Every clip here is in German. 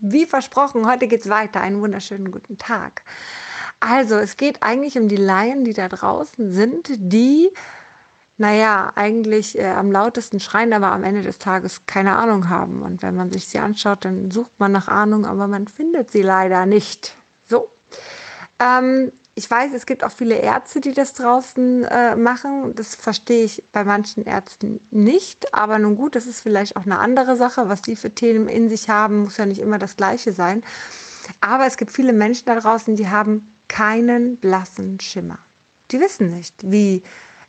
wie versprochen, heute geht's weiter. Einen wunderschönen guten Tag. Also, es geht eigentlich um die Laien, die da draußen sind, die, naja, eigentlich äh, am lautesten schreien, aber am Ende des Tages keine Ahnung haben. Und wenn man sich sie anschaut, dann sucht man nach Ahnung, aber man findet sie leider nicht. So. Ähm, ich weiß, es gibt auch viele Ärzte, die das draußen äh, machen. Das verstehe ich bei manchen Ärzten nicht. Aber nun gut, das ist vielleicht auch eine andere Sache. Was die für Themen in sich haben, muss ja nicht immer das Gleiche sein. Aber es gibt viele Menschen da draußen, die haben keinen blassen Schimmer. Die wissen nicht, wie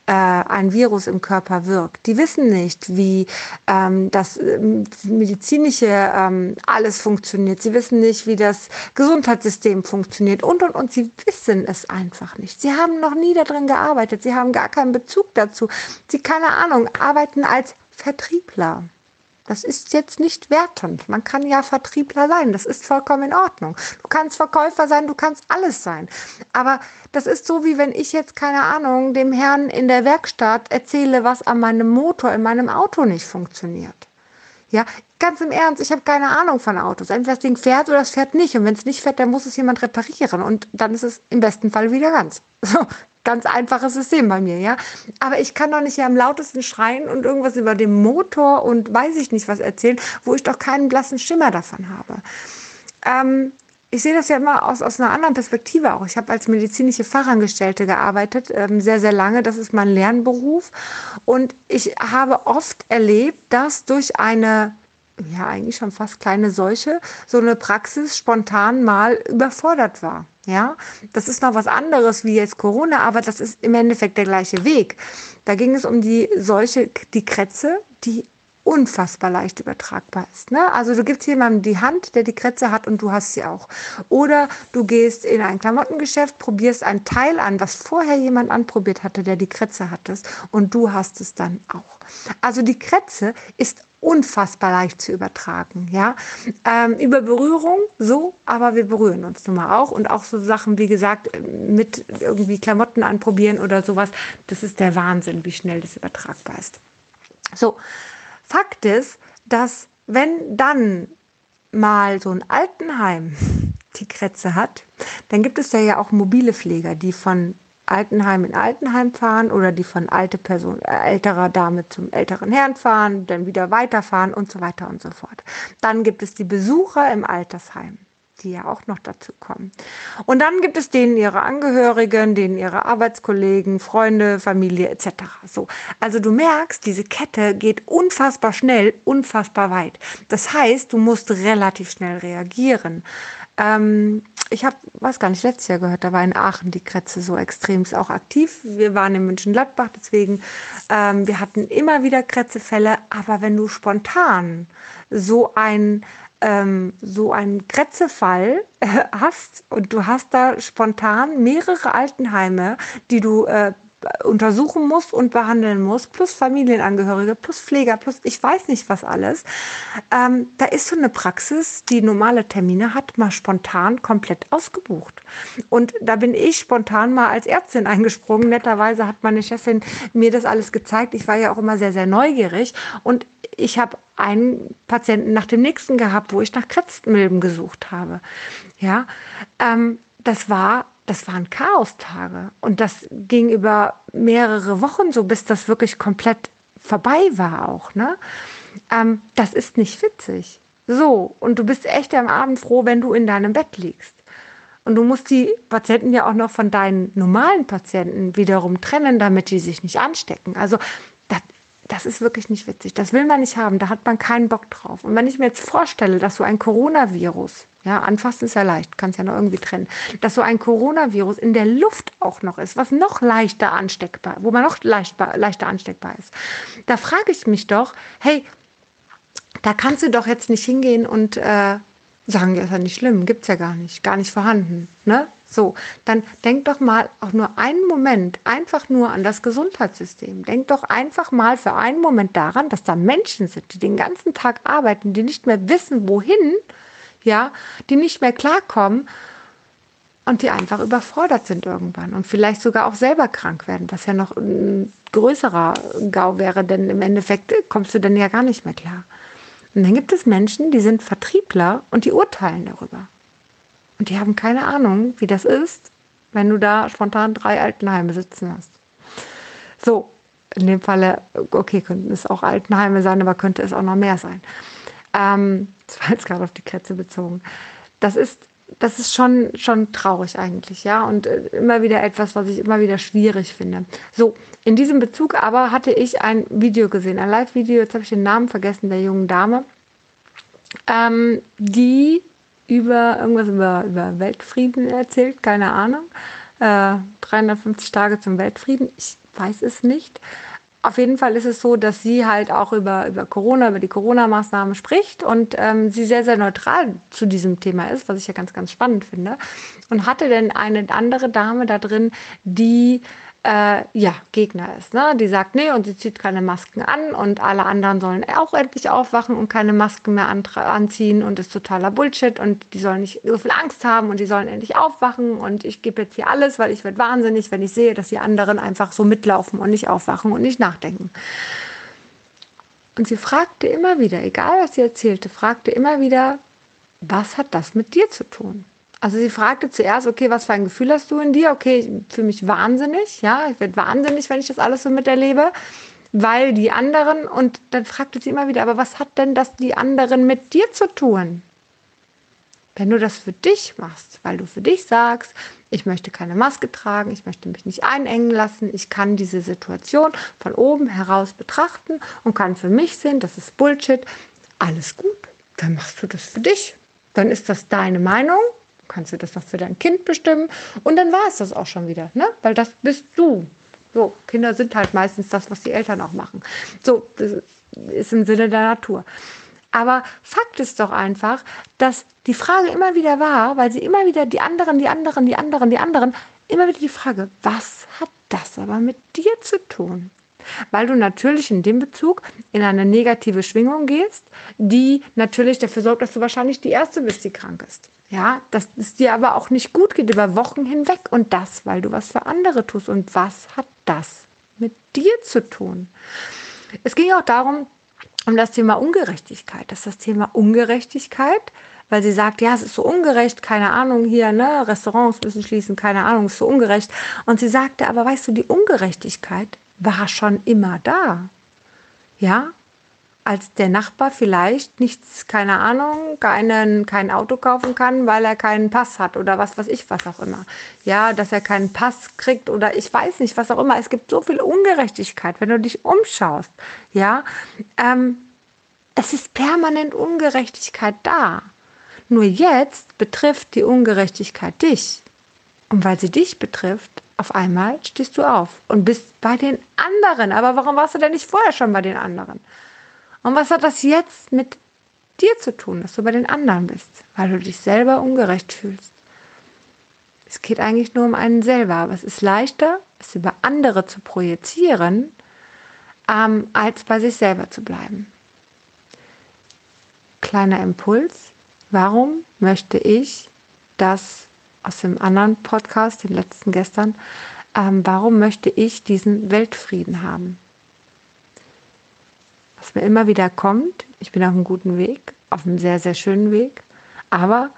äh, ein Virus im Körper wirkt. Die wissen nicht, wie ähm, das ähm, medizinische ähm, alles funktioniert. Sie wissen nicht, wie das Gesundheitssystem funktioniert und und und. Sie wissen es einfach nicht. Sie haben noch nie darin gearbeitet. Sie haben gar keinen Bezug dazu. Sie keine Ahnung arbeiten als Vertriebler. Das ist jetzt nicht wertend. Man kann ja Vertriebler sein. Das ist vollkommen in Ordnung. Du kannst Verkäufer sein, du kannst alles sein. Aber das ist so, wie wenn ich jetzt, keine Ahnung, dem Herrn in der Werkstatt erzähle, was an meinem Motor in meinem Auto nicht funktioniert. Ja, ganz im Ernst, ich habe keine Ahnung von Autos. Entweder das Ding fährt oder es fährt nicht. Und wenn es nicht fährt, dann muss es jemand reparieren. Und dann ist es im besten Fall wieder ganz. So, ganz einfaches System bei mir, ja. Aber ich kann doch nicht ja am lautesten schreien und irgendwas über den Motor und weiß ich nicht was erzählen, wo ich doch keinen blassen Schimmer davon habe. Ähm, ich sehe das ja immer aus, aus einer anderen Perspektive auch. Ich habe als medizinische Fachangestellte gearbeitet, ähm, sehr, sehr lange. Das ist mein Lernberuf. Und ich habe oft erlebt, dass durch eine ja eigentlich schon fast kleine Seuche, so eine Praxis spontan mal überfordert war. Ja, das ist noch was anderes wie jetzt Corona, aber das ist im Endeffekt der gleiche Weg. Da ging es um die Seuche, die Kretze, die unfassbar leicht übertragbar ist. Ne? Also du gibst jemandem die Hand, der die Kretze hat und du hast sie auch. Oder du gehst in ein Klamottengeschäft, probierst ein Teil an, was vorher jemand anprobiert hatte, der die Kretze hattest und du hast es dann auch. Also die Kretze ist unfassbar leicht zu übertragen, ja. Ähm, über Berührung so, aber wir berühren uns nun mal auch und auch so Sachen, wie gesagt, mit irgendwie Klamotten anprobieren oder sowas, das ist der Wahnsinn, wie schnell das übertragbar ist. So, Fakt ist, dass wenn dann mal so ein Altenheim die Krätze hat, dann gibt es ja auch mobile Pfleger, die von Altenheim in Altenheim fahren oder die von alte Person, äh, älterer Dame zum älteren Herrn fahren, dann wieder weiterfahren und so weiter und so fort. Dann gibt es die Besucher im Altersheim die ja auch noch dazu kommen. Und dann gibt es denen ihre Angehörigen, denen ihre Arbeitskollegen, Freunde, Familie etc. So, also du merkst, diese Kette geht unfassbar schnell, unfassbar weit. Das heißt, du musst relativ schnell reagieren. Ähm, ich habe, was gar nicht, letztes Jahr gehört, da war in Aachen die Kretze so extrem auch aktiv. Wir waren in München-Gladbach, deswegen, ähm, wir hatten immer wieder Kretzefälle, aber wenn du spontan so ein ähm, so einen Kretzefall äh, hast und du hast da spontan mehrere Altenheime, die du äh, untersuchen muss und behandeln muss, plus Familienangehörige, plus Pfleger, plus ich weiß nicht was alles. Ähm, da ist so eine Praxis, die normale Termine hat, mal spontan komplett ausgebucht. Und da bin ich spontan mal als Ärztin eingesprungen. Netterweise hat meine Chefin mir das alles gezeigt. Ich war ja auch immer sehr, sehr neugierig und ich habe einen Patienten nach dem nächsten gehabt, wo ich nach Krebsmilben gesucht habe. Ja, ähm, das war das waren Chaostage. Und das ging über mehrere Wochen so, bis das wirklich komplett vorbei war auch. Ne? Ähm, das ist nicht witzig. So, und du bist echt am Abend froh, wenn du in deinem Bett liegst. Und du musst die Patienten ja auch noch von deinen normalen Patienten wiederum trennen, damit die sich nicht anstecken. Also das, ist wirklich nicht witzig. Das will man nicht haben. Da hat man keinen Bock drauf. Und wenn ich mir jetzt vorstelle, dass so ein Coronavirus ja, anfassen ist ja leicht, kannst ja noch irgendwie trennen. Dass so ein Coronavirus in der Luft auch noch ist, was noch leichter ansteckbar, wo man noch leichter, leichter ansteckbar ist. Da frage ich mich doch, hey, da kannst du doch jetzt nicht hingehen und äh, sagen, ja, ist ja nicht schlimm, gibt's ja gar nicht, gar nicht vorhanden, ne? So, dann denk doch mal auch nur einen Moment einfach nur an das Gesundheitssystem. Denk doch einfach mal für einen Moment daran, dass da Menschen sind, die den ganzen Tag arbeiten, die nicht mehr wissen, wohin, ja, die nicht mehr klarkommen und die einfach überfordert sind irgendwann und vielleicht sogar auch selber krank werden, was ja noch ein größerer Gau wäre, denn im Endeffekt kommst du dann ja gar nicht mehr klar. Und dann gibt es Menschen, die sind Vertriebler und die urteilen darüber. Und die haben keine Ahnung, wie das ist, wenn du da spontan drei Altenheime sitzen hast. So, in dem Falle, okay, könnten es auch Altenheime sein, aber könnte es auch noch mehr sein. Ähm, das war jetzt gerade auf die Kretze bezogen. Das ist, das ist schon, schon traurig eigentlich, ja, und äh, immer wieder etwas, was ich immer wieder schwierig finde. So, in diesem Bezug aber hatte ich ein Video gesehen, ein Live-Video, jetzt habe ich den Namen vergessen, der jungen Dame, ähm, die über irgendwas über, über Weltfrieden erzählt, keine Ahnung. Äh, 350 Tage zum Weltfrieden, ich weiß es nicht. Auf jeden Fall ist es so, dass sie halt auch über, über Corona, über die Corona-Maßnahmen spricht und ähm, sie sehr, sehr neutral zu diesem Thema ist, was ich ja ganz, ganz spannend finde. Und hatte denn eine andere Dame da drin, die äh, ja, Gegner ist. Ne? Die sagt, nee, und sie zieht keine Masken an und alle anderen sollen auch endlich aufwachen und keine Masken mehr anziehen und ist totaler Bullshit und die sollen nicht so viel Angst haben und die sollen endlich aufwachen und ich gebe jetzt hier alles, weil ich werde wahnsinnig, wenn ich sehe, dass die anderen einfach so mitlaufen und nicht aufwachen und nicht nachdenken. Und sie fragte immer wieder, egal was sie erzählte, fragte immer wieder, was hat das mit dir zu tun? Also sie fragte zuerst, okay, was für ein Gefühl hast du in dir? Okay, fühle mich wahnsinnig, ja, ich werde wahnsinnig, wenn ich das alles so miterlebe, weil die anderen, und dann fragte sie immer wieder, aber was hat denn das die anderen mit dir zu tun? Wenn du das für dich machst, weil du für dich sagst, ich möchte keine Maske tragen, ich möchte mich nicht einengen lassen, ich kann diese Situation von oben heraus betrachten und kann für mich sehen, das ist Bullshit, alles gut, dann machst du das für dich. Dann ist das deine Meinung kannst du das noch für dein Kind bestimmen und dann war es das auch schon wieder, ne? Weil das bist du. So, Kinder sind halt meistens das, was die Eltern auch machen. So, das ist im Sinne der Natur. Aber Fakt ist doch einfach, dass die Frage immer wieder war, weil sie immer wieder die anderen, die anderen, die anderen, die anderen, immer wieder die Frage, was hat das aber mit dir zu tun? Weil du natürlich in dem Bezug in eine negative Schwingung gehst, die natürlich dafür sorgt, dass du wahrscheinlich die Erste bist, die krank ist. Ja, dass es dir aber auch nicht gut geht über Wochen hinweg und das, weil du was für andere tust. Und was hat das mit dir zu tun? Es ging auch darum, um das Thema Ungerechtigkeit. Das ist das Thema Ungerechtigkeit, weil sie sagt, ja, es ist so ungerecht, keine Ahnung hier, ne, Restaurants müssen schließen, keine Ahnung, es ist so ungerecht. Und sie sagte, aber weißt du, die Ungerechtigkeit war schon immer da. Ja, als der Nachbar vielleicht nichts, keine Ahnung, keinen, kein Auto kaufen kann, weil er keinen Pass hat oder was weiß ich, was auch immer. Ja, dass er keinen Pass kriegt oder ich weiß nicht, was auch immer. Es gibt so viel Ungerechtigkeit, wenn du dich umschaust. Ja, ähm, es ist permanent Ungerechtigkeit da. Nur jetzt betrifft die Ungerechtigkeit dich. Und weil sie dich betrifft, auf einmal stehst du auf und bist bei den anderen. Aber warum warst du denn nicht vorher schon bei den anderen? Und was hat das jetzt mit dir zu tun, dass du bei den anderen bist, weil du dich selber ungerecht fühlst? Es geht eigentlich nur um einen selber, aber es ist leichter, es über andere zu projizieren, ähm, als bei sich selber zu bleiben. Kleiner Impuls. Warum möchte ich das aus dem anderen Podcast, den letzten gestern, ähm, warum möchte ich diesen Weltfrieden haben? was mir immer wieder kommt. Ich bin auf einem guten Weg, auf einem sehr, sehr schönen Weg. Aber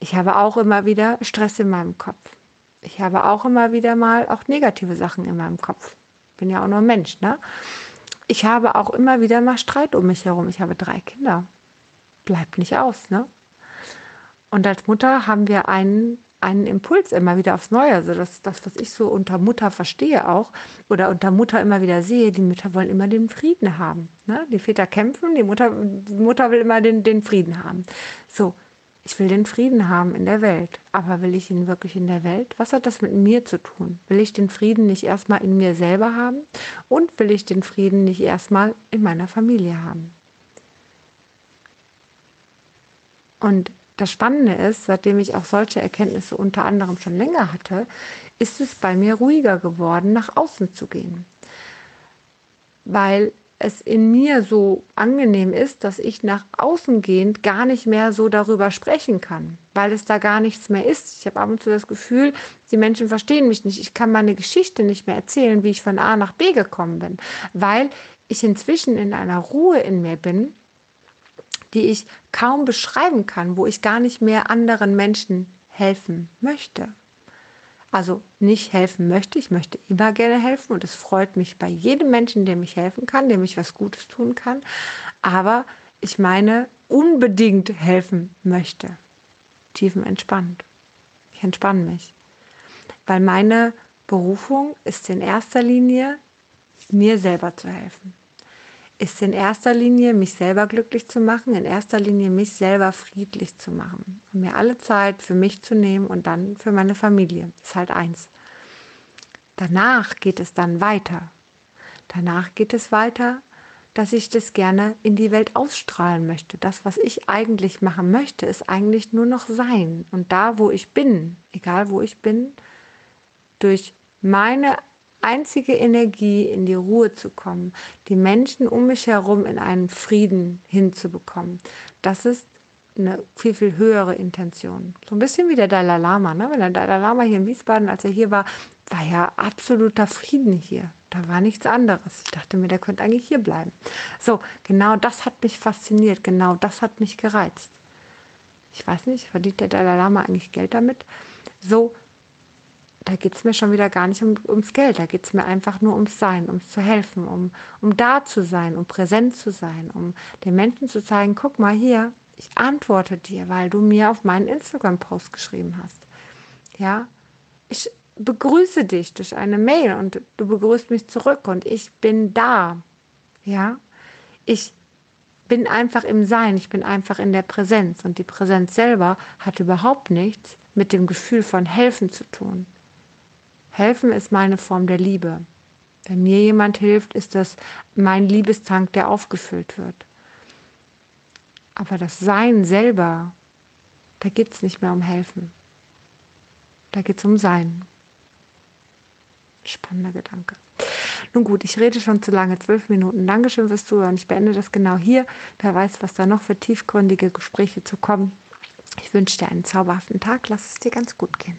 ich habe auch immer wieder Stress in meinem Kopf. Ich habe auch immer wieder mal auch negative Sachen in meinem Kopf. Bin ja auch nur Mensch, ne? Ich habe auch immer wieder mal Streit um mich herum. Ich habe drei Kinder. Bleibt nicht aus, ne? Und als Mutter haben wir einen einen Impuls immer wieder aufs Neue. Also das, das, was ich so unter Mutter verstehe auch oder unter Mutter immer wieder sehe, die Mütter wollen immer den Frieden haben. Ne? Die Väter kämpfen, die Mutter, die Mutter will immer den, den Frieden haben. So, ich will den Frieden haben in der Welt. Aber will ich ihn wirklich in der Welt? Was hat das mit mir zu tun? Will ich den Frieden nicht erstmal in mir selber haben? Und will ich den Frieden nicht erstmal in meiner Familie haben? Und das Spannende ist, seitdem ich auch solche Erkenntnisse unter anderem schon länger hatte, ist es bei mir ruhiger geworden, nach außen zu gehen. Weil es in mir so angenehm ist, dass ich nach außen gehend gar nicht mehr so darüber sprechen kann, weil es da gar nichts mehr ist. Ich habe ab und zu das Gefühl, die Menschen verstehen mich nicht. Ich kann meine Geschichte nicht mehr erzählen, wie ich von A nach B gekommen bin, weil ich inzwischen in einer Ruhe in mir bin, die ich kaum beschreiben kann, wo ich gar nicht mehr anderen Menschen helfen möchte. Also nicht helfen möchte, ich möchte immer gerne helfen und es freut mich bei jedem Menschen, dem ich helfen kann, dem ich was Gutes tun kann. Aber ich meine, unbedingt helfen möchte. Tiefenentspannt. Ich entspanne mich. Weil meine Berufung ist in erster Linie, mir selber zu helfen ist in erster Linie, mich selber glücklich zu machen, in erster Linie mich selber friedlich zu machen. Und mir alle Zeit für mich zu nehmen und dann für meine Familie. Das ist halt eins. Danach geht es dann weiter. Danach geht es weiter, dass ich das gerne in die Welt ausstrahlen möchte. Das, was ich eigentlich machen möchte, ist eigentlich nur noch sein. Und da, wo ich bin, egal wo ich bin, durch meine einzige Energie, in die Ruhe zu kommen, die Menschen um mich herum in einen Frieden hinzubekommen. Das ist eine viel, viel höhere Intention. So ein bisschen wie der Dalai Lama. Ne? Wenn der Dalai Lama hier in Wiesbaden, als er hier war, war ja absoluter Frieden hier. Da war nichts anderes. Ich dachte mir, der könnte eigentlich hier bleiben. So, genau das hat mich fasziniert. Genau das hat mich gereizt. Ich weiß nicht, verdient der Dalai Lama eigentlich Geld damit? So da geht es mir schon wieder gar nicht um, ums Geld, da geht es mir einfach nur ums Sein, ums zu helfen, um, um da zu sein, um präsent zu sein, um den Menschen zu zeigen, guck mal hier, ich antworte dir, weil du mir auf meinen Instagram-Post geschrieben hast. Ja, ich begrüße dich durch eine Mail und du begrüßt mich zurück und ich bin da. Ja, ich bin einfach im Sein, ich bin einfach in der Präsenz und die Präsenz selber hat überhaupt nichts mit dem Gefühl von helfen zu tun. Helfen ist meine Form der Liebe. Wenn mir jemand hilft, ist das mein Liebestank, der aufgefüllt wird. Aber das Sein selber, da geht es nicht mehr um Helfen. Da geht es um Sein. Spannender Gedanke. Nun gut, ich rede schon zu lange, zwölf Minuten. Dankeschön fürs Zuhören. Ich beende das genau hier. Wer weiß, was da noch für tiefgründige Gespräche zu kommen. Ich wünsche dir einen zauberhaften Tag. Lass es dir ganz gut gehen.